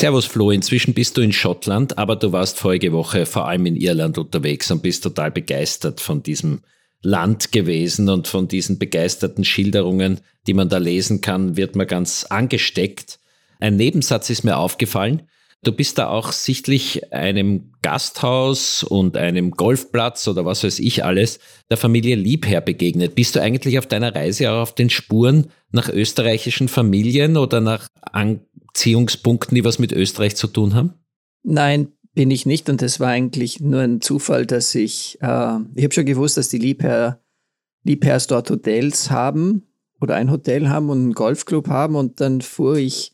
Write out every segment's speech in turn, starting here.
Servus Flo, inzwischen bist du in Schottland, aber du warst vorige Woche vor allem in Irland unterwegs und bist total begeistert von diesem Land gewesen und von diesen begeisterten Schilderungen, die man da lesen kann, wird man ganz angesteckt. Ein Nebensatz ist mir aufgefallen. Du bist da auch sichtlich einem Gasthaus und einem Golfplatz oder was weiß ich alles der Familie Liebherr begegnet. Bist du eigentlich auf deiner Reise auch auf den Spuren nach österreichischen Familien oder nach Anziehungspunkten, die was mit Österreich zu tun haben? Nein, bin ich nicht und das war eigentlich nur ein Zufall, dass ich, äh, ich habe schon gewusst, dass die Liebherr, Liebherrs dort Hotels haben oder ein Hotel haben und einen Golfclub haben und dann fuhr ich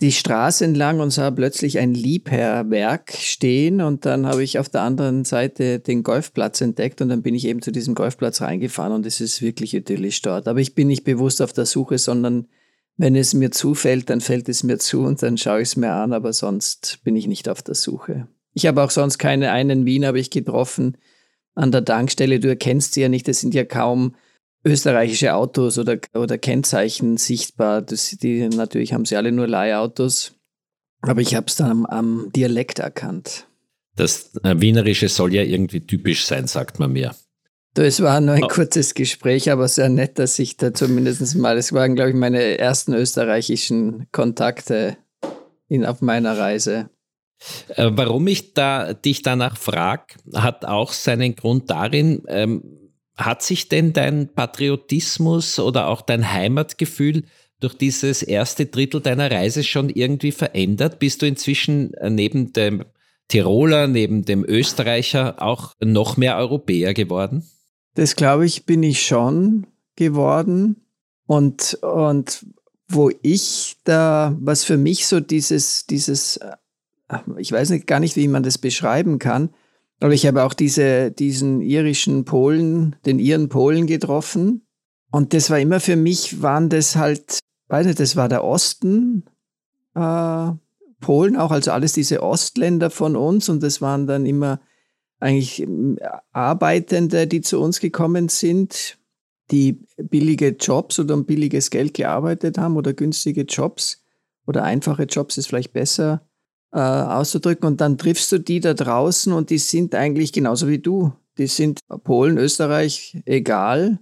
die Straße entlang und sah plötzlich ein Liebherrwerk stehen und dann habe ich auf der anderen Seite den Golfplatz entdeckt und dann bin ich eben zu diesem Golfplatz reingefahren und es ist wirklich idyllisch dort. Aber ich bin nicht bewusst auf der Suche, sondern wenn es mir zufällt, dann fällt es mir zu und dann schaue ich es mir an, aber sonst bin ich nicht auf der Suche. Ich habe auch sonst keine einen Wien habe ich getroffen an der Tankstelle. Du erkennst sie ja nicht, das sind ja kaum österreichische Autos oder, oder Kennzeichen sichtbar. Das, die, natürlich haben sie alle nur Leihautos, aber ich habe es dann am, am, Dialekt erkannt. Das äh, Wienerische soll ja irgendwie typisch sein, sagt man mir. Das war nur ein oh. kurzes Gespräch, aber sehr nett, dass ich da zumindest mal, es waren, glaube ich, meine ersten österreichischen Kontakte in, auf meiner Reise. Äh, warum ich da, dich danach frage, hat auch seinen Grund darin, ähm, hat sich denn dein Patriotismus oder auch dein Heimatgefühl durch dieses erste Drittel deiner Reise schon irgendwie verändert? Bist du inzwischen äh, neben dem Tiroler, neben dem Österreicher auch noch mehr Europäer geworden? Das glaube ich, bin ich schon geworden. Und, und wo ich da, was für mich so dieses, dieses äh, ich weiß nicht, gar nicht, wie man das beschreiben kann, aber ich habe auch diese, diesen irischen Polen, den iren Polen getroffen. Und das war immer für mich, waren das halt, weiß nicht, das war der Osten, äh, Polen auch, also alles diese Ostländer von uns. Und das waren dann immer eigentlich ähm, Arbeitende, die zu uns gekommen sind, die billige Jobs oder um billiges Geld gearbeitet haben oder günstige Jobs oder einfache Jobs ist vielleicht besser äh, auszudrücken. Und dann triffst du die da draußen und die sind eigentlich genauso wie du. Die sind Polen, Österreich, egal,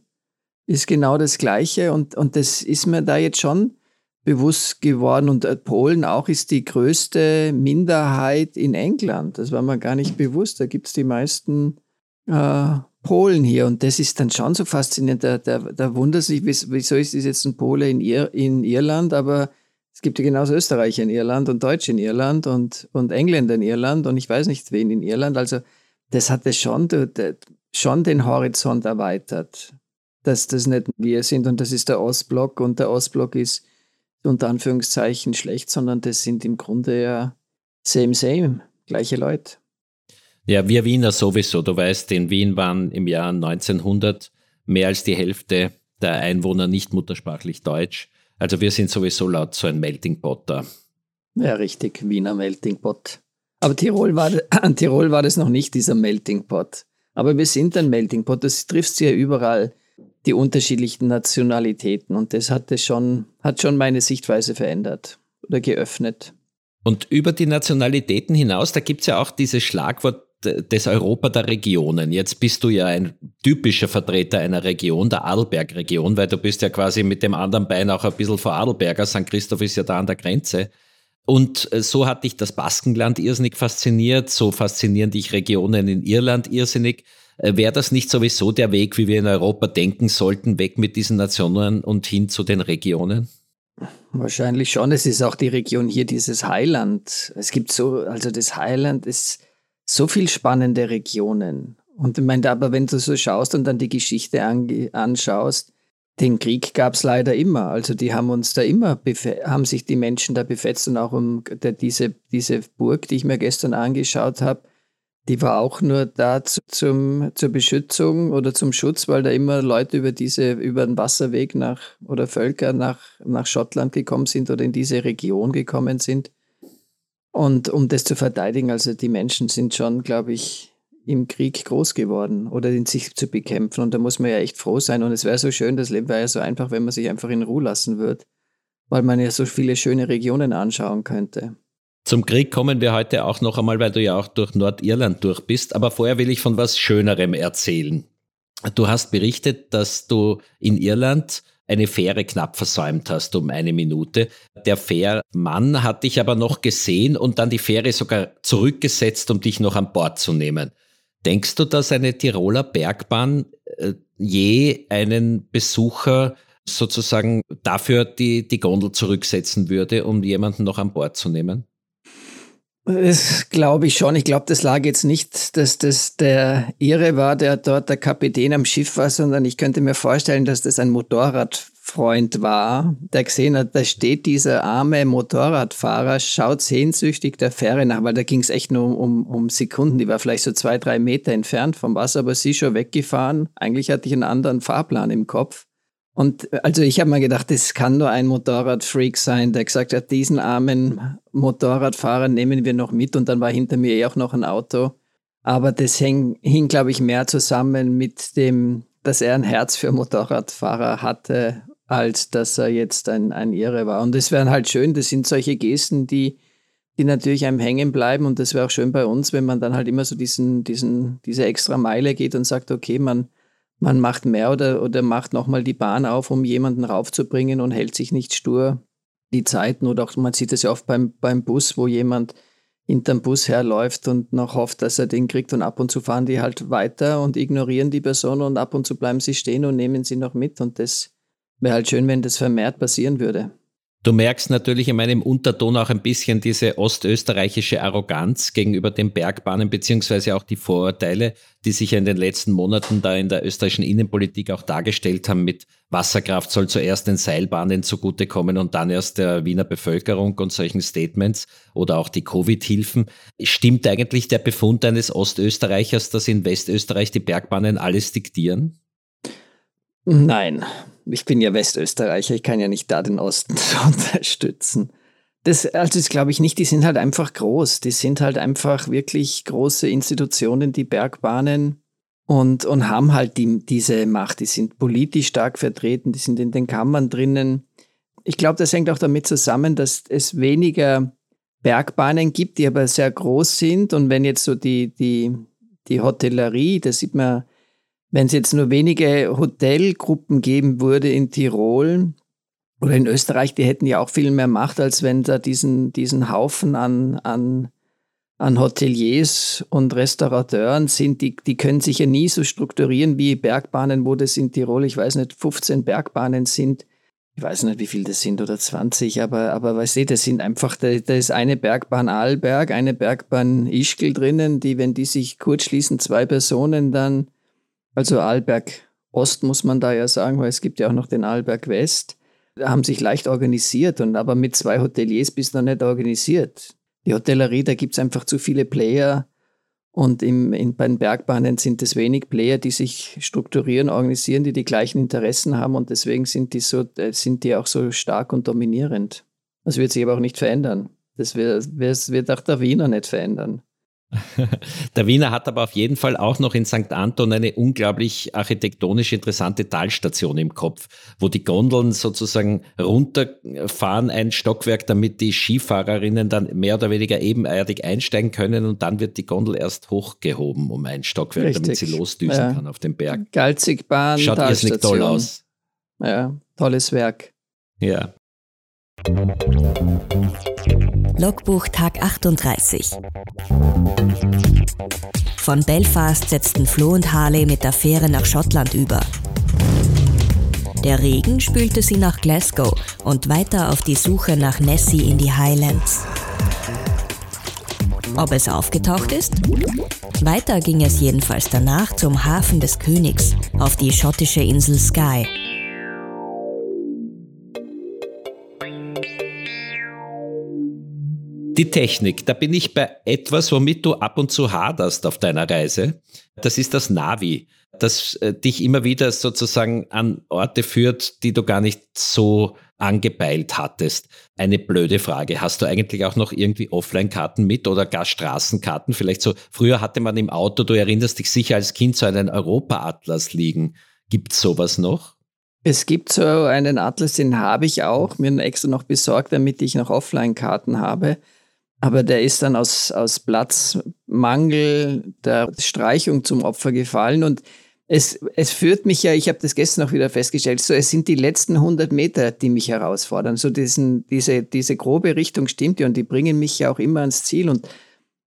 ist genau das Gleiche. Und, und das ist mir da jetzt schon bewusst geworden. Und äh, Polen auch ist die größte Minderheit in England. Das war mir gar nicht bewusst. Da gibt es die meisten äh, Polen hier. Und das ist dann schon so faszinierend. Da, da, da wundert sich, wieso ist das jetzt ein Pole in, Ir in Irland, aber es gibt ja genauso Österreicher in Irland und Deutsche in Irland und, und Engländer in Irland und ich weiß nicht wen in Irland. Also das hat es schon, schon den Horizont erweitert, dass das nicht wir sind und das ist der Ostblock und der Ostblock ist unter Anführungszeichen schlecht, sondern das sind im Grunde ja same, same, gleiche Leute. Ja, wir Wiener sowieso. Du weißt, in Wien waren im Jahr 1900 mehr als die Hälfte der Einwohner nicht muttersprachlich Deutsch. Also wir sind sowieso laut so ein Melting Pot da. Ja, richtig, Wiener Melting Pot. Aber Tirol war, Tirol war das noch nicht, dieser Melting Pot. Aber wir sind ein Melting Pot, das trifft ja überall, die unterschiedlichen Nationalitäten. Und das hat, das schon, hat schon meine Sichtweise verändert oder geöffnet. Und über die Nationalitäten hinaus, da gibt es ja auch dieses Schlagwort des Europa der Regionen. Jetzt bist du ja ein typischer Vertreter einer Region, der Adelberg-Region, weil du bist ja quasi mit dem anderen Bein auch ein bisschen vor Adelberger. St. Christoph ist ja da an der Grenze. Und äh, so hat dich das Baskenland irrsinnig fasziniert, so faszinieren dich Regionen in Irland irrsinnig. Äh, wäre das nicht sowieso der Weg, wie wir in Europa denken sollten, weg mit diesen Nationen und hin zu den Regionen? Wahrscheinlich schon. Es ist auch die Region hier, dieses Highland. Es gibt so, also das Highland ist so viel spannende Regionen. Und ich meine, aber wenn du so schaust und dann die Geschichte anschaust, den Krieg gab es leider immer. Also die haben uns da immer, haben sich die Menschen da befetzt und auch um der, diese, diese Burg, die ich mir gestern angeschaut habe, die war auch nur da zu, zum, zur Beschützung oder zum Schutz, weil da immer Leute über diese, über den Wasserweg nach oder Völker nach, nach Schottland gekommen sind oder in diese Region gekommen sind. Und um das zu verteidigen, also die Menschen sind schon, glaube ich, im Krieg groß geworden oder in sich zu bekämpfen. Und da muss man ja echt froh sein. Und es wäre so schön, das Leben wäre ja so einfach, wenn man sich einfach in Ruhe lassen würde, weil man ja so viele schöne Regionen anschauen könnte. Zum Krieg kommen wir heute auch noch einmal, weil du ja auch durch Nordirland durch bist. Aber vorher will ich von was Schönerem erzählen. Du hast berichtet, dass du in Irland eine Fähre knapp versäumt hast um eine Minute. Der Fährmann hat dich aber noch gesehen und dann die Fähre sogar zurückgesetzt, um dich noch an Bord zu nehmen. Denkst du, dass eine Tiroler Bergbahn äh, je einen Besucher sozusagen dafür die, die Gondel zurücksetzen würde, um jemanden noch an Bord zu nehmen? Das glaube ich schon. Ich glaube, das lag jetzt nicht, dass das der Irre war, der dort der Kapitän am Schiff war, sondern ich könnte mir vorstellen, dass das ein Motorradfreund war, der gesehen hat, da steht dieser arme Motorradfahrer, schaut sehnsüchtig der Fähre nach, weil da ging es echt nur um, um, Sekunden. Die war vielleicht so zwei, drei Meter entfernt vom Wasser, aber sie schon weggefahren. Eigentlich hatte ich einen anderen Fahrplan im Kopf. Und äh, also ich habe mir gedacht, das kann nur ein Motorradfreak sein, der gesagt hat, diesen armen Motorradfahrer nehmen wir noch mit und dann war hinter mir eh auch noch ein Auto. Aber das hing, hing glaube ich, mehr zusammen mit dem, dass er ein Herz für Motorradfahrer hatte, als dass er jetzt ein, ein Irre war. Und das wäre halt schön, das sind solche Gesten, die, die natürlich einem hängen bleiben. Und das wäre auch schön bei uns, wenn man dann halt immer so diesen, diesen, diese extra Meile geht und sagt, okay, man, man macht mehr oder, oder macht nochmal die Bahn auf, um jemanden raufzubringen und hält sich nicht stur die Zeiten. Oder auch man sieht es ja oft beim, beim Bus, wo jemand hinterm Bus herläuft und noch hofft, dass er den kriegt und ab und zu fahren die halt weiter und ignorieren die Person und ab und zu bleiben sie stehen und nehmen sie noch mit. Und das wäre halt schön, wenn das vermehrt passieren würde. Du merkst natürlich in meinem Unterton auch ein bisschen diese ostösterreichische Arroganz gegenüber den Bergbahnen, beziehungsweise auch die Vorurteile, die sich in den letzten Monaten da in der österreichischen Innenpolitik auch dargestellt haben mit Wasserkraft soll zuerst den Seilbahnen zugutekommen und dann erst der Wiener Bevölkerung und solchen Statements oder auch die Covid-Hilfen. Stimmt eigentlich der Befund eines Ostösterreichers, dass in Westösterreich die Bergbahnen alles diktieren? Nein, ich bin ja Westösterreicher, ich kann ja nicht da den Osten unterstützen. Das, also das glaube ich nicht, die sind halt einfach groß. Die sind halt einfach wirklich große Institutionen, die Bergbahnen und, und haben halt die, diese Macht. Die sind politisch stark vertreten, die sind in den Kammern drinnen. Ich glaube, das hängt auch damit zusammen, dass es weniger Bergbahnen gibt, die aber sehr groß sind. Und wenn jetzt so die, die, die Hotellerie, das sieht man wenn es jetzt nur wenige Hotelgruppen geben würde in Tirol oder in Österreich, die hätten ja auch viel mehr Macht, als wenn da diesen, diesen Haufen an, an, an Hoteliers und Restaurateuren sind, die, die können sich ja nie so strukturieren wie Bergbahnen, wo das in Tirol, ich weiß nicht, 15 Bergbahnen sind. Ich weiß nicht, wie viel das sind oder 20, aber, aber weißt du, das sind einfach, da, da ist eine Bergbahn Arlberg, eine Bergbahn Ischgl drinnen, die, wenn die sich kurz schließen, zwei Personen dann also Arlberg Ost muss man da ja sagen, weil es gibt ja auch noch den Arlberg West, haben sich leicht organisiert und aber mit zwei Hoteliers bist du noch nicht organisiert. Die Hotellerie, da gibt es einfach zu viele Player und im, in, bei den Bergbahnen sind es wenig Player, die sich strukturieren, organisieren, die die gleichen Interessen haben und deswegen sind die, so, äh, sind die auch so stark und dominierend. Das wird sich aber auch nicht verändern. Das wird, das wird auch der Wiener nicht verändern. Der Wiener hat aber auf jeden Fall auch noch in St. Anton eine unglaublich architektonisch interessante Talstation im Kopf, wo die Gondeln sozusagen runterfahren, ein Stockwerk, damit die Skifahrerinnen dann mehr oder weniger ebenerdig einsteigen können und dann wird die Gondel erst hochgehoben um ein Stockwerk, Richtig. damit sie losdüsen ja. kann auf den Berg. Galzigbahn, Schaut irrsinnig toll aus. Ja, tolles Werk. Ja. Logbuch Tag 38. Von Belfast setzten Flo und Harley mit der Fähre nach Schottland über. Der Regen spülte sie nach Glasgow und weiter auf die Suche nach Nessie in die Highlands. Ob es aufgetaucht ist? Weiter ging es jedenfalls danach zum Hafen des Königs auf die schottische Insel Skye. Die Technik, da bin ich bei etwas, womit du ab und zu haderst auf deiner Reise. Das ist das Navi, das äh, dich immer wieder sozusagen an Orte führt, die du gar nicht so angepeilt hattest. Eine blöde Frage. Hast du eigentlich auch noch irgendwie Offline-Karten mit oder gar Straßenkarten? Vielleicht so, früher hatte man im Auto, du erinnerst dich sicher als Kind, so einen Europa-Atlas liegen. Gibt es sowas noch? Es gibt so einen Atlas, den habe ich auch, mir extra noch besorgt, damit ich noch Offline-Karten habe. Aber der ist dann aus, aus Platzmangel der Streichung zum Opfer gefallen. Und es, es führt mich ja, ich habe das gestern auch wieder festgestellt, so es sind die letzten 100 Meter, die mich herausfordern. So diesen, diese, diese grobe Richtung stimmt ja und die bringen mich ja auch immer ans Ziel. Und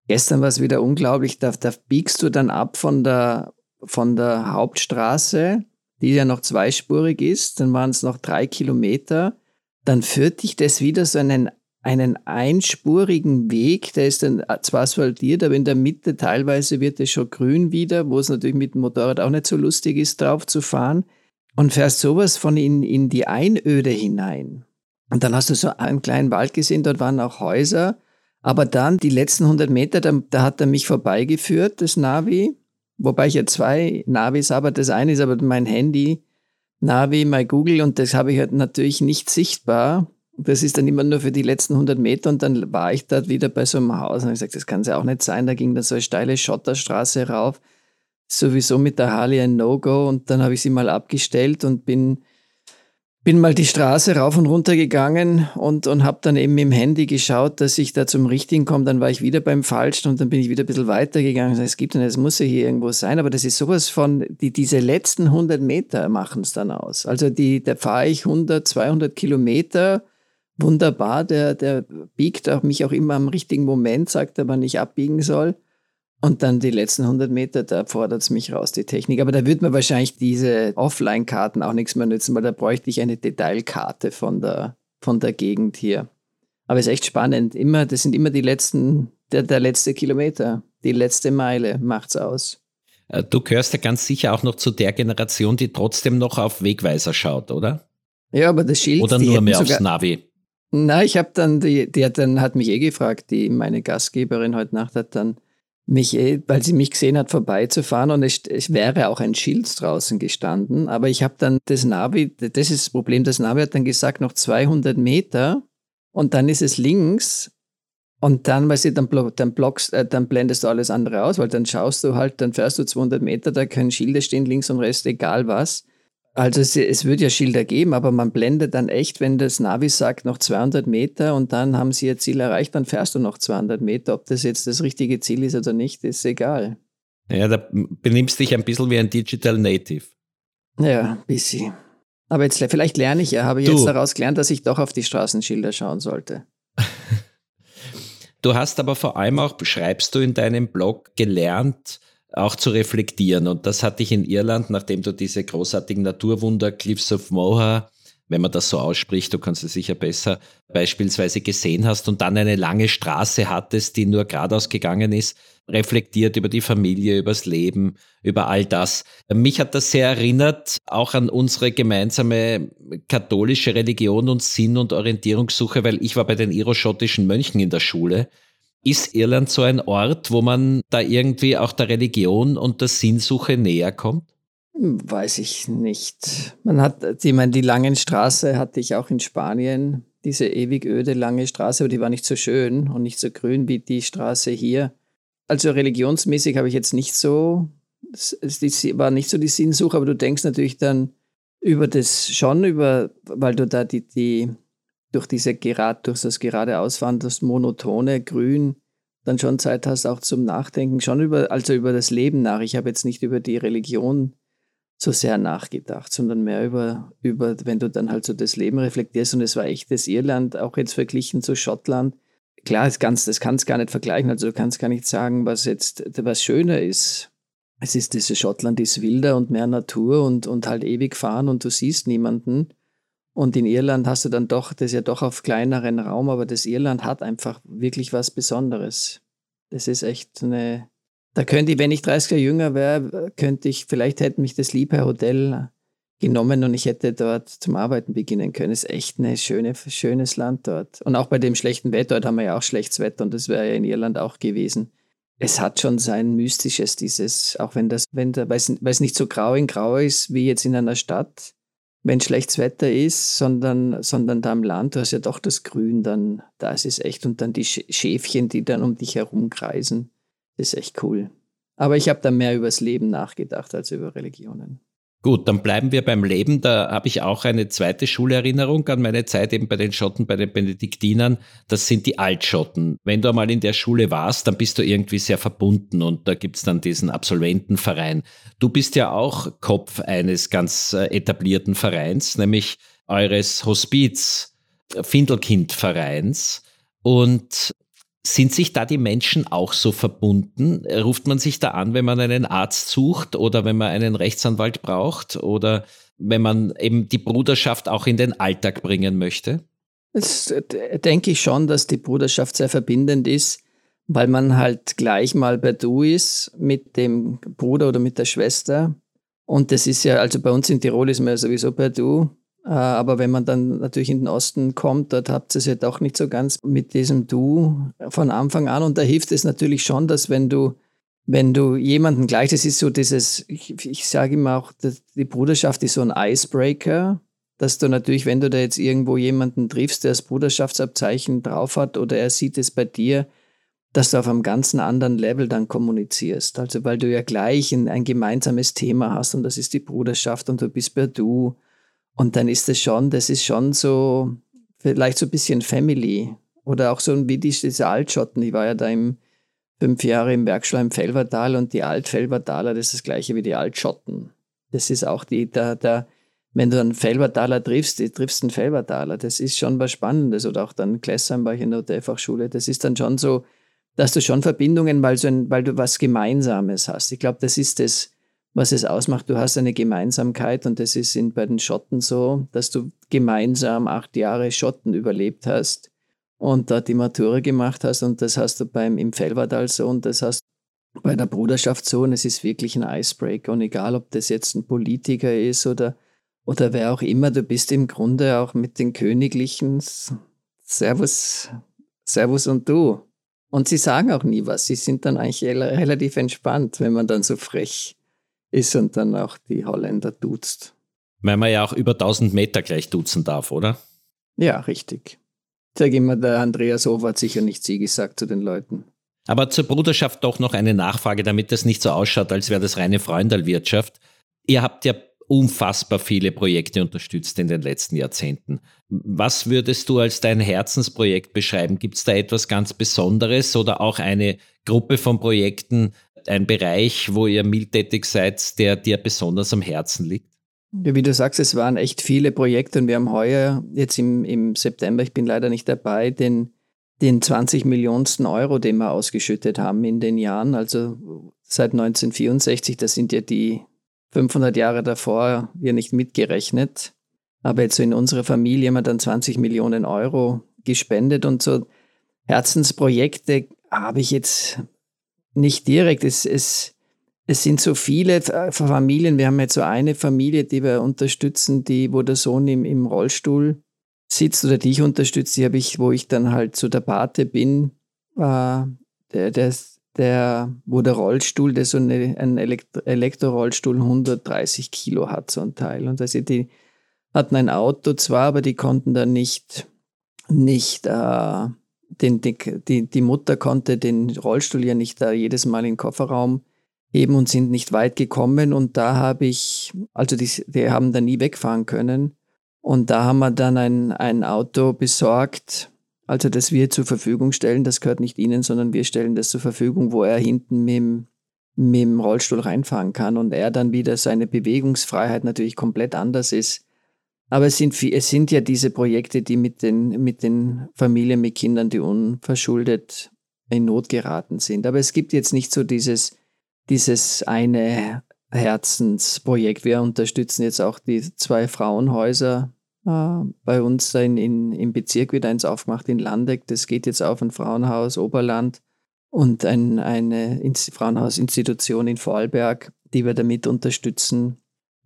gestern war es wieder unglaublich, da, da biegst du dann ab von der, von der Hauptstraße, die ja noch zweispurig ist, dann waren es noch drei Kilometer. Dann führt dich das wieder so einen einen einspurigen Weg, der ist dann zwar asphaltiert, aber in der Mitte teilweise wird es schon grün wieder, wo es natürlich mit dem Motorrad auch nicht so lustig ist, drauf zu fahren. Und fährst sowas von in, in die Einöde hinein. Und dann hast du so einen kleinen Wald gesehen, dort waren auch Häuser. Aber dann die letzten 100 Meter, da, da hat er mich vorbeigeführt, das Navi. Wobei ich ja zwei Navis habe. Das eine ist aber mein Handy, Navi, mein Google und das habe ich halt natürlich nicht sichtbar. Das ist dann immer nur für die letzten 100 Meter und dann war ich dort wieder bei so einem Haus und ich gesagt, das kann es ja auch nicht sein. Da ging dann so eine steile Schotterstraße rauf. Sowieso mit der Harley ein No-Go und dann habe ich sie mal abgestellt und bin, bin mal die Straße rauf und runter gegangen und, und habe dann eben im Handy geschaut, dass ich da zum Richtigen komme. Dann war ich wieder beim Falschen und dann bin ich wieder ein bisschen weitergegangen. Es gibt es muss ja hier irgendwo sein, aber das ist sowas von, die, diese letzten 100 Meter machen es dann aus. Also die, da fahre ich 100, 200 Kilometer wunderbar. Der, der biegt auch mich auch immer am richtigen Moment, sagt er, wann ich abbiegen soll. Und dann die letzten 100 Meter, da fordert es mich raus, die Technik. Aber da wird mir wahrscheinlich diese Offline-Karten auch nichts mehr nützen, weil da bräuchte ich eine Detailkarte von der, von der Gegend hier. Aber es ist echt spannend. Immer, das sind immer die letzten, der, der letzte Kilometer, die letzte Meile macht's aus. Äh, du gehörst ja ganz sicher auch noch zu der Generation, die trotzdem noch auf Wegweiser schaut, oder? Ja, aber das Schild. Oder nur mehr aufs Navi. Na, ich habe dann, die, die hat dann, hat mich eh gefragt, die, meine Gastgeberin heute Nacht hat dann mich eh, weil sie mich gesehen hat, vorbeizufahren und es, es wäre auch ein Schild draußen gestanden, aber ich habe dann das Navi, das ist das Problem, das Navi hat dann gesagt, noch 200 Meter und dann ist es links und dann, weil sie dann, dann, blockst, äh, dann blendest du alles andere aus, weil dann schaust du halt, dann fährst du 200 Meter, da können Schilder stehen, links und rechts, egal was. Also es, es wird ja Schilder geben, aber man blendet dann echt, wenn das Navi sagt, noch 200 Meter und dann haben sie ihr Ziel erreicht, dann fährst du noch 200 Meter. Ob das jetzt das richtige Ziel ist oder nicht, ist egal. Ja, da benimmst dich ein bisschen wie ein Digital Native. Ja, ein bisschen. Aber jetzt vielleicht lerne ich ja, habe ich du. jetzt daraus gelernt, dass ich doch auf die Straßenschilder schauen sollte. du hast aber vor allem auch, beschreibst du in deinem Blog, gelernt, auch zu reflektieren. Und das hatte ich in Irland, nachdem du diese großartigen Naturwunder Cliffs of Moher, wenn man das so ausspricht, du kannst es sicher besser, beispielsweise gesehen hast und dann eine lange Straße hattest, die nur geradeaus gegangen ist, reflektiert über die Familie, übers Leben, über all das. Mich hat das sehr erinnert, auch an unsere gemeinsame katholische Religion und Sinn- und Orientierungssuche, weil ich war bei den iroschottischen Mönchen in der Schule ist Irland so ein Ort, wo man da irgendwie auch der Religion und der Sinnsuche näher kommt? Weiß ich nicht. Man hat, ich meine, die langen Straße hatte ich auch in Spanien, diese ewig öde lange Straße, aber die war nicht so schön und nicht so grün wie die Straße hier. Also religionsmäßig habe ich jetzt nicht so, es war nicht so die Sinnsuche, aber du denkst natürlich dann über das schon, über, weil du da die, die durch diese gerade, durch das geradeausfahren, das monotone Grün, dann schon Zeit hast auch zum Nachdenken, schon über, also über das Leben nach. Ich habe jetzt nicht über die Religion so sehr nachgedacht, sondern mehr über, über, wenn du dann halt so das Leben reflektierst und es war echtes Irland, auch jetzt verglichen zu Schottland, klar, das kannst das kannst gar nicht vergleichen. Also du kannst gar nicht sagen, was jetzt was schöner ist. Es ist dieses Schottland ist wilder und mehr Natur und, und halt ewig fahren und du siehst niemanden. Und in Irland hast du dann doch, das ist ja doch auf kleineren Raum, aber das Irland hat einfach wirklich was Besonderes. Das ist echt eine, da könnte ich, wenn ich 30 Jahre jünger wäre, könnte ich, vielleicht hätte mich das Liebherr Hotel genommen und ich hätte dort zum Arbeiten beginnen können. Es ist echt ein schöne, schönes Land dort. Und auch bei dem schlechten Wetter, dort haben wir ja auch schlechtes Wetter und das wäre ja in Irland auch gewesen. Es hat schon sein Mystisches, dieses, auch wenn das, wenn da, weil es nicht so grau in grau ist wie jetzt in einer Stadt, wenn schlechtes Wetter ist, sondern, sondern da im Land, du hast ja doch das Grün, dann, da ist es echt, und dann die Schäfchen, die dann um dich herum kreisen, das ist echt cool. Aber ich habe da mehr übers Leben nachgedacht als über Religionen. Gut, dann bleiben wir beim Leben. Da habe ich auch eine zweite Schulerinnerung an meine Zeit eben bei den Schotten, bei den Benediktinern. Das sind die Altschotten. Wenn du einmal in der Schule warst, dann bist du irgendwie sehr verbunden und da gibt es dann diesen Absolventenverein. Du bist ja auch Kopf eines ganz äh, etablierten Vereins, nämlich eures Hospiz Findelkind-Vereins. Und sind sich da die Menschen auch so verbunden? Ruft man sich da an, wenn man einen Arzt sucht oder wenn man einen Rechtsanwalt braucht oder wenn man eben die Bruderschaft auch in den Alltag bringen möchte? Das denke ich schon, dass die Bruderschaft sehr verbindend ist, weil man halt gleich mal bei Du ist mit dem Bruder oder mit der Schwester. Und das ist ja, also bei uns in Tirol ist man ja sowieso bei Du. Äh, aber wenn man dann natürlich in den Osten kommt, dort habt ihr es ja doch nicht so ganz mit diesem Du von Anfang an. Und da hilft es natürlich schon, dass wenn du, wenn du jemanden gleich, das ist so dieses, ich, ich sage immer auch, die Bruderschaft ist so ein Icebreaker, dass du natürlich, wenn du da jetzt irgendwo jemanden triffst, der das Bruderschaftsabzeichen drauf hat oder er sieht es bei dir, dass du auf einem ganz anderen Level dann kommunizierst. Also weil du ja gleich ein, ein gemeinsames Thema hast und das ist die Bruderschaft und du bist per Du und dann ist es schon, das ist schon so, vielleicht so ein bisschen Family. Oder auch so wie die, diese Altschotten. Ich war ja da im, fünf Jahre im Bergschlau im Felbertal und die Altfelbertaler, das ist das gleiche wie die Altschotten. Das ist auch die, da, da, wenn du einen Felbertaler triffst, du triffst einen Felbertaler, das ist schon was Spannendes. Oder auch dann Klessheim war ich in der Hotelfachschule, das ist dann schon so, dass du schon Verbindungen, weil, so ein, weil du was Gemeinsames hast. Ich glaube, das ist das, was es ausmacht. Du hast eine Gemeinsamkeit und das ist in, bei den Schotten so, dass du gemeinsam acht Jahre Schotten überlebt hast und dort die Matura gemacht hast und das hast du beim im Felbertal so und das hast du bei der Bruderschaft so und es ist wirklich ein Icebreaker und egal, ob das jetzt ein Politiker ist oder, oder wer auch immer, du bist im Grunde auch mit den Königlichen Servus, Servus und du. Und sie sagen auch nie was. Sie sind dann eigentlich relativ entspannt, wenn man dann so frech ist und dann auch die Holländer duzt. Weil man ja auch über 1000 Meter gleich duzen darf, oder? Ja, richtig. Ich sage immer, der Andreas Hof hat sicher nicht sie gesagt zu den Leuten. Aber zur Bruderschaft doch noch eine Nachfrage, damit das nicht so ausschaut, als wäre das reine Freundalwirtschaft. Ihr habt ja unfassbar viele Projekte unterstützt in den letzten Jahrzehnten. Was würdest du als dein Herzensprojekt beschreiben? Gibt es da etwas ganz Besonderes oder auch eine Gruppe von Projekten, ein Bereich, wo ihr mildtätig seid, der dir besonders am Herzen liegt? Ja, wie du sagst, es waren echt viele Projekte und wir haben heuer, jetzt im, im September, ich bin leider nicht dabei, den, den 20 Millionensten Euro, den wir ausgeschüttet haben in den Jahren, also seit 1964, das sind ja die 500 Jahre davor ja nicht mitgerechnet. Aber jetzt so in unserer Familie haben wir dann 20 Millionen Euro gespendet und so Herzensprojekte habe ich jetzt nicht direkt. Es, es, es sind so viele Familien. Wir haben jetzt so eine Familie, die wir unterstützen, die, wo der Sohn im, im Rollstuhl sitzt oder die ich unterstütze, die habe ich, wo ich dann halt so der Pate bin, äh, der, der, der, wo der Rollstuhl, der so eine, ein Elektro Elektrorollstuhl 130 Kilo hat, so ein Teil. Und also die hatten ein Auto zwar, aber die konnten dann nicht, nicht äh, den, die, die Mutter konnte den Rollstuhl ja nicht da jedes Mal in den Kofferraum heben und sind nicht weit gekommen. Und da habe ich, also die, die haben da nie wegfahren können. Und da haben wir dann ein, ein Auto besorgt, also das wir zur Verfügung stellen. Das gehört nicht Ihnen, sondern wir stellen das zur Verfügung, wo er hinten mit dem, mit dem Rollstuhl reinfahren kann und er dann wieder seine Bewegungsfreiheit natürlich komplett anders ist Aber es sind, es sind ja diese Projekte, die mit den, mit den Familien mit Kindern, die unverschuldet in Not geraten sind. Aber es gibt jetzt nicht so dieses, dieses eine Herzensprojekt. Wir unterstützen jetzt auch die zwei Frauenhäuser äh, bei uns in, in, im Bezirk wird eins aufgemacht in Landeck. Das geht jetzt auf ein Frauenhaus Oberland und ein, eine Frauenhausinstitution in Vorarlberg, die wir damit unterstützen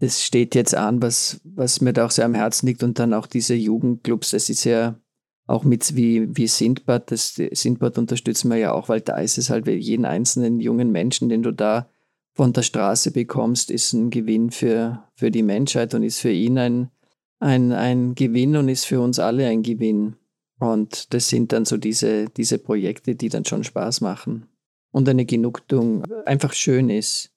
das steht jetzt an, was, was mir da auch sehr am Herzen liegt. Und dann auch diese Jugendclubs, das ist ja auch mit wie, wie Sindbad, das Sindbad unterstützen wir ja auch, weil da ist es halt jeden einzelnen jungen Menschen, den du da von der Straße bekommst, ist ein Gewinn für, für die Menschheit und ist für ihn ein, ein, ein Gewinn und ist für uns alle ein Gewinn. Und das sind dann so diese, diese Projekte, die dann schon Spaß machen und eine Genugtuung einfach schön ist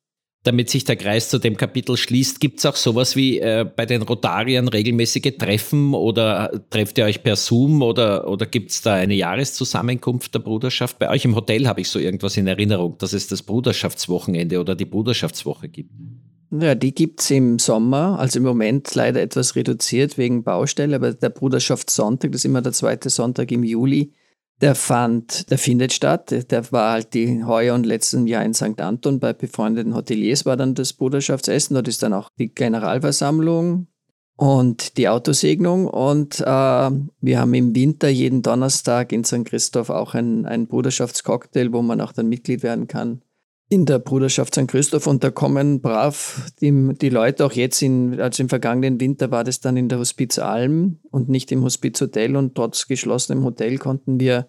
damit sich der Kreis zu dem Kapitel schließt, gibt es auch sowas wie äh, bei den Rotariern regelmäßige Treffen oder trefft ihr euch per Zoom oder, oder gibt es da eine Jahreszusammenkunft der Bruderschaft? Bei euch im Hotel habe ich so irgendwas in Erinnerung, dass es das Bruderschaftswochenende oder die Bruderschaftswoche gibt. Ja, die gibt es im Sommer, also im Moment leider etwas reduziert wegen Baustelle, aber der Bruderschaftssonntag, das ist immer der zweite Sonntag im Juli, der fand, der findet statt. Der war halt die heuer und letzten Jahr in St. Anton bei befreundeten Hoteliers war dann das Bruderschaftsessen. Dort ist dann auch die Generalversammlung und die Autosegnung. Und äh, wir haben im Winter jeden Donnerstag in St. Christoph auch ein, ein Bruderschaftscocktail, wo man auch dann Mitglied werden kann in der Bruderschaft St. Christoph. Und da kommen brav die, die Leute auch jetzt, in, also im vergangenen Winter war das dann in der Hospiz Alm und nicht im Hospiz Hotel. Und trotz geschlossenem Hotel konnten wir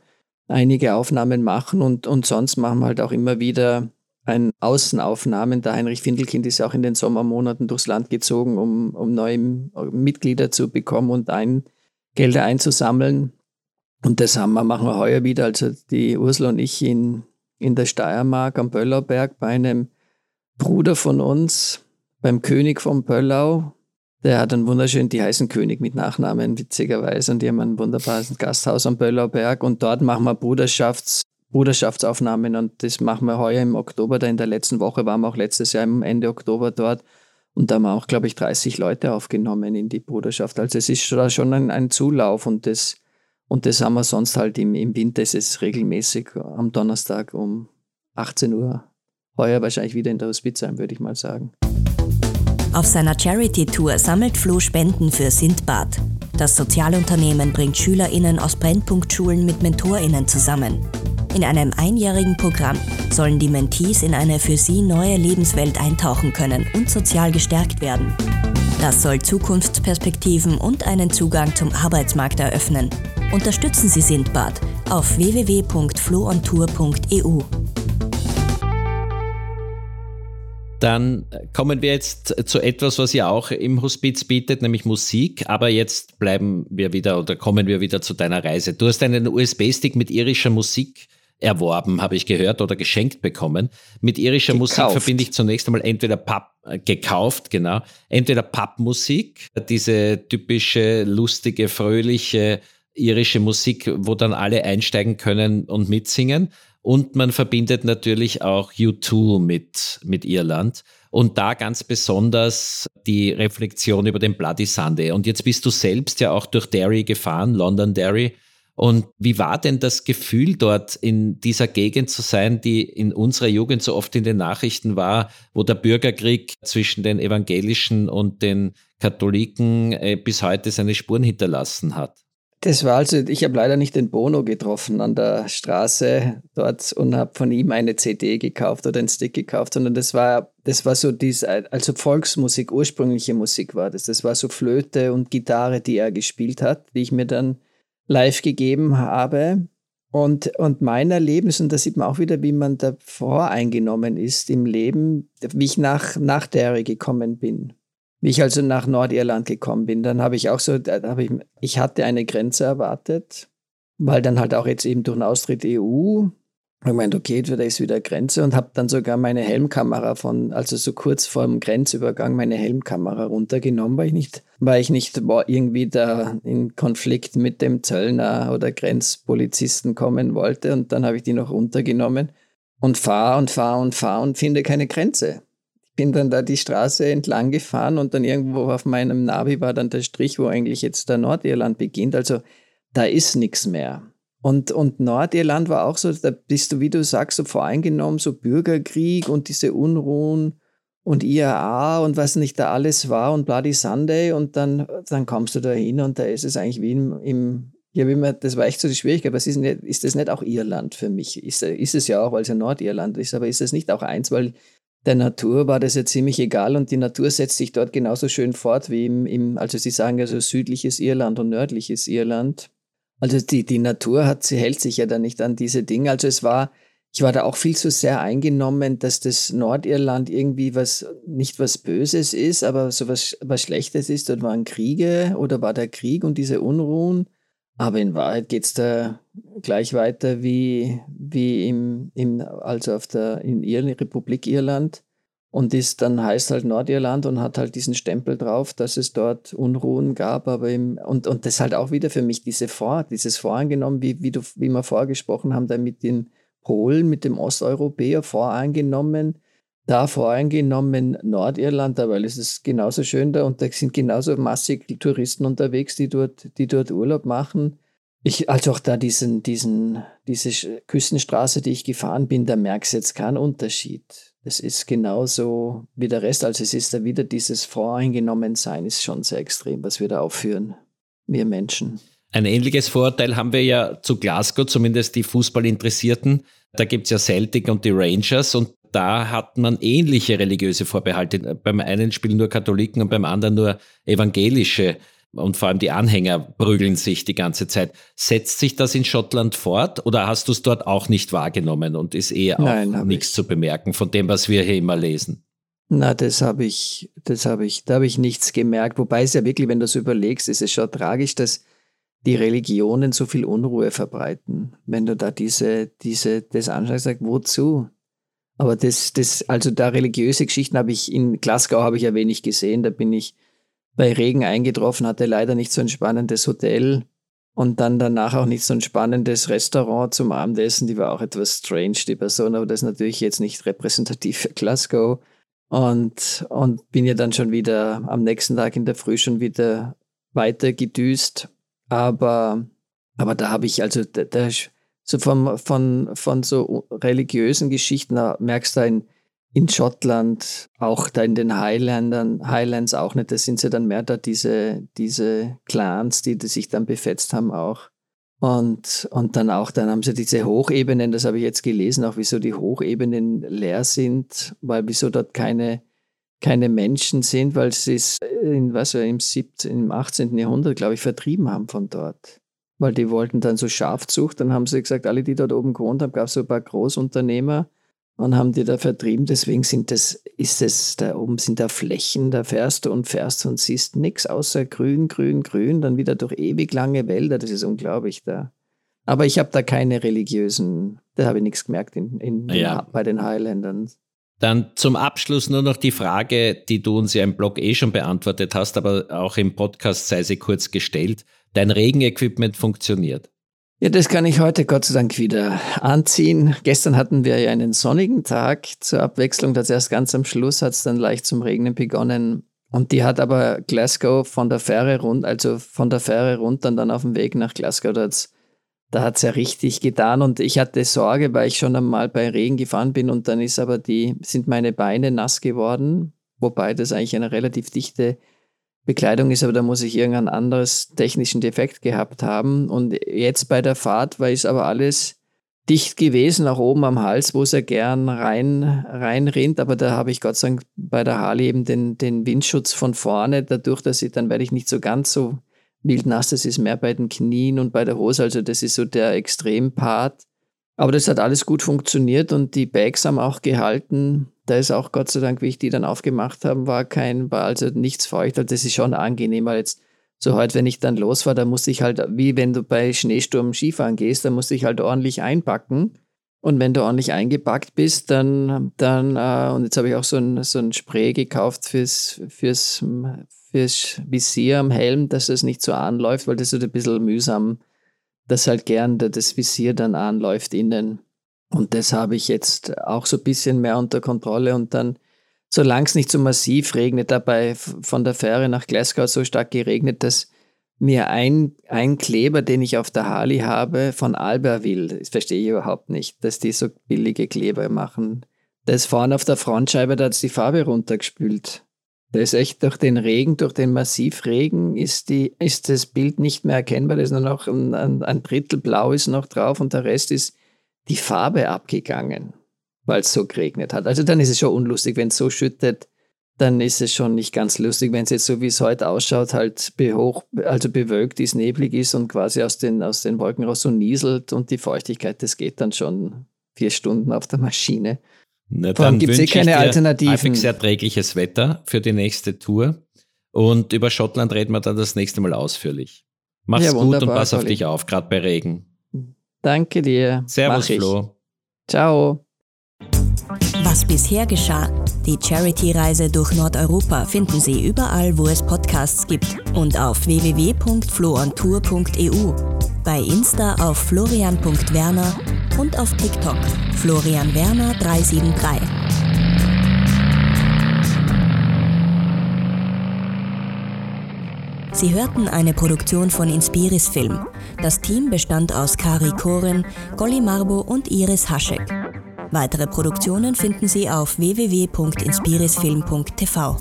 einige Aufnahmen machen und, und sonst machen wir halt auch immer wieder ein Außenaufnahmen. Der Heinrich Findelkind ist ja auch in den Sommermonaten durchs Land gezogen, um, um neue Mitglieder zu bekommen und ein, Gelder einzusammeln. Und das haben wir, machen wir heuer wieder. Also die Ursula und ich in, in der Steiermark am Böllauberg bei einem Bruder von uns, beim König von Böllau, der hat einen wunderschönen, die heißen König mit Nachnamen, witzigerweise. Und die haben ein wunderbares Gasthaus am Böllauberg. Und dort machen wir Bruderschafts, Bruderschaftsaufnahmen. Und das machen wir heuer im Oktober. Da in der letzten Woche waren wir auch letztes Jahr im Ende Oktober dort. Und da haben wir auch, glaube ich, 30 Leute aufgenommen in die Bruderschaft. Also es ist schon ein, ein Zulauf. Und das, und das haben wir sonst halt im, im Winter. Es ist regelmäßig am Donnerstag um 18 Uhr. Heuer wahrscheinlich wieder in der Hospiz sein, würde ich mal sagen. Auf seiner Charity-Tour sammelt Flo Spenden für Sindbad. Das Sozialunternehmen bringt SchülerInnen aus Brennpunktschulen mit MentorInnen zusammen. In einem einjährigen Programm sollen die Mentees in eine für sie neue Lebenswelt eintauchen können und sozial gestärkt werden. Das soll Zukunftsperspektiven und einen Zugang zum Arbeitsmarkt eröffnen. Unterstützen Sie Sindbad auf www.floontour.eu. Dann kommen wir jetzt zu etwas, was ihr auch im Hospiz bietet, nämlich Musik. Aber jetzt bleiben wir wieder oder kommen wir wieder zu deiner Reise. Du hast einen USB-Stick mit irischer Musik erworben, habe ich gehört, oder geschenkt bekommen. Mit irischer gekauft. Musik verbinde ich zunächst einmal entweder Pub, gekauft, genau, entweder Pubmusik, diese typische, lustige, fröhliche irische Musik, wo dann alle einsteigen können und mitsingen. Und man verbindet natürlich auch U2 mit, mit Irland. Und da ganz besonders die Reflexion über den Bloody Sunday. Und jetzt bist du selbst ja auch durch Derry gefahren, London Derry. Und wie war denn das Gefühl dort in dieser Gegend zu sein, die in unserer Jugend so oft in den Nachrichten war, wo der Bürgerkrieg zwischen den Evangelischen und den Katholiken äh, bis heute seine Spuren hinterlassen hat? Das war also, ich habe leider nicht den Bono getroffen an der Straße dort und habe von ihm eine CD gekauft oder einen Stick gekauft, sondern das war, das war so diese, also Volksmusik, ursprüngliche Musik war das. Das war so Flöte und Gitarre, die er gespielt hat, die ich mir dann live gegeben habe. Und, und mein Erlebnis, und da sieht man auch wieder, wie man da voreingenommen ist im Leben, wie ich nach, nach Derry gekommen bin. Wie ich also nach Nordirland gekommen bin, dann habe ich auch so, da ich, ich hatte eine Grenze erwartet, weil dann halt auch jetzt eben durch den Austritt EU, ich meinte, okay, da ist wieder Grenze und habe dann sogar meine Helmkamera von, also so kurz vor dem Grenzübergang, meine Helmkamera runtergenommen, weil ich nicht, weil ich nicht irgendwie da in Konflikt mit dem Zöllner oder Grenzpolizisten kommen wollte. Und dann habe ich die noch runtergenommen und fahre und fahre und fahre und finde keine Grenze bin dann da die Straße entlang gefahren und dann irgendwo auf meinem Navi war dann der Strich, wo eigentlich jetzt der Nordirland beginnt. Also da ist nichts mehr. Und, und Nordirland war auch so, da bist du, wie du sagst, so voreingenommen, so Bürgerkrieg und diese Unruhen und IAA und was nicht da alles war und Bloody Sunday und dann, dann kommst du da hin und da ist es eigentlich wie im, im ja, wie man, das war echt so die Schwierigkeit, was ist, nicht, ist das nicht auch Irland für mich? Ist, ist es ja auch, weil es ja Nordirland ist, aber ist es nicht auch eins, weil der Natur war das ja ziemlich egal und die Natur setzt sich dort genauso schön fort wie im, im also sie sagen ja so südliches Irland und nördliches Irland. Also die, die Natur hat, sie hält sich ja da nicht an diese Dinge. Also es war, ich war da auch viel zu sehr eingenommen, dass das Nordirland irgendwie was, nicht was Böses ist, aber so was, was Schlechtes ist. Dort waren Kriege oder war der Krieg und diese Unruhen. Aber in Wahrheit geht es da gleich weiter wie, wie im, im, also auf der in Republik Irland und ist dann heißt halt Nordirland und hat halt diesen Stempel drauf, dass es dort Unruhen gab, aber im, und, und das halt auch wieder für mich diese Vor, dieses Voreingenommen, wie, wie, du, wie wir vorgesprochen haben, da mit den Polen, mit dem Osteuropäer voreingenommen, da voreingenommen Nordirland, weil es ist genauso schön da und da sind genauso massig Touristen unterwegs, die dort, die dort Urlaub machen. Ich, also auch da diesen, diesen, diese Küstenstraße, die ich gefahren bin, da merkst du jetzt keinen Unterschied. Das ist genauso wie der Rest. Also es ist da wieder dieses Voreingenommensein ist schon sehr extrem, was wir da aufführen, wir Menschen. Ein ähnliches Vorurteil haben wir ja zu Glasgow, zumindest die Fußballinteressierten. Da gibt es ja Celtic und die Rangers und da hat man ähnliche religiöse Vorbehalte. Beim einen spielen nur Katholiken und beim anderen nur evangelische. Und vor allem die Anhänger prügeln sich die ganze Zeit. Setzt sich das in Schottland fort oder hast du es dort auch nicht wahrgenommen und ist eher auch nichts ich. zu bemerken von dem, was wir hier immer lesen? Na, das habe ich, das habe ich, da habe ich nichts gemerkt. Wobei es ja wirklich, wenn du es überlegst, ist es schon tragisch, dass die Religionen so viel Unruhe verbreiten. Wenn du da diese, diese, das anschaust, sagst, wozu? Aber das, das, also da religiöse Geschichten habe ich in Glasgow habe ich ja wenig gesehen. Da bin ich bei Regen eingetroffen, hatte leider nicht so ein spannendes Hotel und dann danach auch nicht so ein spannendes Restaurant zum Abendessen. Die war auch etwas strange, die Person, aber das ist natürlich jetzt nicht repräsentativ für Glasgow. Und, und bin ja dann schon wieder am nächsten Tag in der Früh schon wieder weiter gedüst. Aber, aber da habe ich also, da, da so von, von, von so religiösen Geschichten, merkst du in, in Schottland, auch da in den Highlandern, Highlands auch nicht, da sind sie dann mehr da diese, diese Clans, die, die sich dann befetzt haben auch. Und, und dann auch, dann haben sie diese Hochebenen, das habe ich jetzt gelesen, auch wieso die Hochebenen leer sind, weil wieso dort keine, keine Menschen sind, weil sie es in, was, im, 17, im 18. Jahrhundert, glaube ich, vertrieben haben von dort weil die wollten dann so Schafzucht. Dann haben sie gesagt, alle, die dort oben gewohnt haben, gab es so ein paar Großunternehmer und haben die da vertrieben. Deswegen sind das, ist es, da oben sind da Flächen, da fährst du und fährst und siehst nichts außer grün, grün, grün, dann wieder durch ewig lange Wälder. Das ist unglaublich da. Aber ich habe da keine religiösen, da habe ich nichts gemerkt in, in, ja. bei den Highlandern. Dann zum Abschluss nur noch die Frage, die du uns ja im Blog eh schon beantwortet hast, aber auch im Podcast sei sie kurz gestellt dein Regenequipment funktioniert? Ja, das kann ich heute Gott sei Dank wieder anziehen. Gestern hatten wir ja einen sonnigen Tag zur Abwechslung. Das erst ganz am Schluss hat es dann leicht zum Regnen begonnen. Und die hat aber Glasgow von der Fähre rund, also von der Fähre runter und dann auf dem Weg nach Glasgow, da hat es ja richtig getan. Und ich hatte Sorge, weil ich schon einmal bei Regen gefahren bin und dann ist aber die, sind meine Beine nass geworden, wobei das eigentlich eine relativ dichte Bekleidung ist, aber da muss ich irgendein anderes technischen Defekt gehabt haben. Und jetzt bei der Fahrt war es aber alles dicht gewesen, auch oben am Hals, wo es ja gern rein, reinrinnt. Aber da habe ich Gott sei Dank bei der Harley eben den, den Windschutz von vorne, dadurch, dass ich, dann werde ich nicht so ganz so wild nass. Das ist mehr bei den Knien und bei der Hose. Also das ist so der Extrempart. Aber das hat alles gut funktioniert und die Bags haben auch gehalten da ist auch Gott sei Dank, wie ich die dann aufgemacht habe, war kein, war also nichts feucht. Also das ist schon angenehm, weil jetzt so heute, wenn ich dann los war, da musste ich halt, wie wenn du bei Schneesturm Skifahren gehst, da musste ich halt ordentlich einpacken. Und wenn du ordentlich eingepackt bist, dann, dann äh, und jetzt habe ich auch so ein, so ein Spray gekauft fürs, fürs, fürs Visier am Helm, dass es nicht so anläuft, weil das ist ein bisschen mühsam, dass halt gern das Visier dann anläuft innen. Und das habe ich jetzt auch so ein bisschen mehr unter Kontrolle. Und dann solange es nicht so massiv regnet, dabei von der Fähre nach Glasgow so stark geregnet, dass mir ein, ein Kleber, den ich auf der Harley habe, von Albertville, das verstehe ich überhaupt nicht, dass die so billige Kleber machen. Ist vorne auf der Frontscheibe, da hat die Farbe runtergespült. Da ist echt durch den Regen, durch den Massivregen ist, die, ist das Bild nicht mehr erkennbar. Da ist nur noch ein, ein, ein Drittel Blau ist noch drauf und der Rest ist die Farbe abgegangen, weil es so geregnet hat. Also dann ist es schon unlustig, wenn es so schüttet, dann ist es schon nicht ganz lustig, wenn es jetzt so wie es heute ausschaut, halt hoch, also bewölkt ist, neblig ist und quasi aus den, aus den Wolken raus so nieselt und die Feuchtigkeit, das geht dann schon vier Stunden auf der Maschine. Na, dann gibt es eh keine Alternativen. Halbwegs erträgliches Wetter für die nächste Tour. Und über Schottland reden wir dann das nächste Mal ausführlich. Mach's ja, gut und pass auf dich auf, gerade bei Regen. Danke dir. Servus, Flo. Ciao. Was bisher geschah. Die Charity-Reise durch Nordeuropa finden Sie überall, wo es Podcasts gibt und auf www.floontour.eu, bei Insta auf florian.werner und auf TikTok Florian Werner 373. Sie hörten eine Produktion von Inspiris Film. Das Team bestand aus Kari Koren, Golly Marbo und Iris Haschek. Weitere Produktionen finden Sie auf www.inspirisfilm.tv.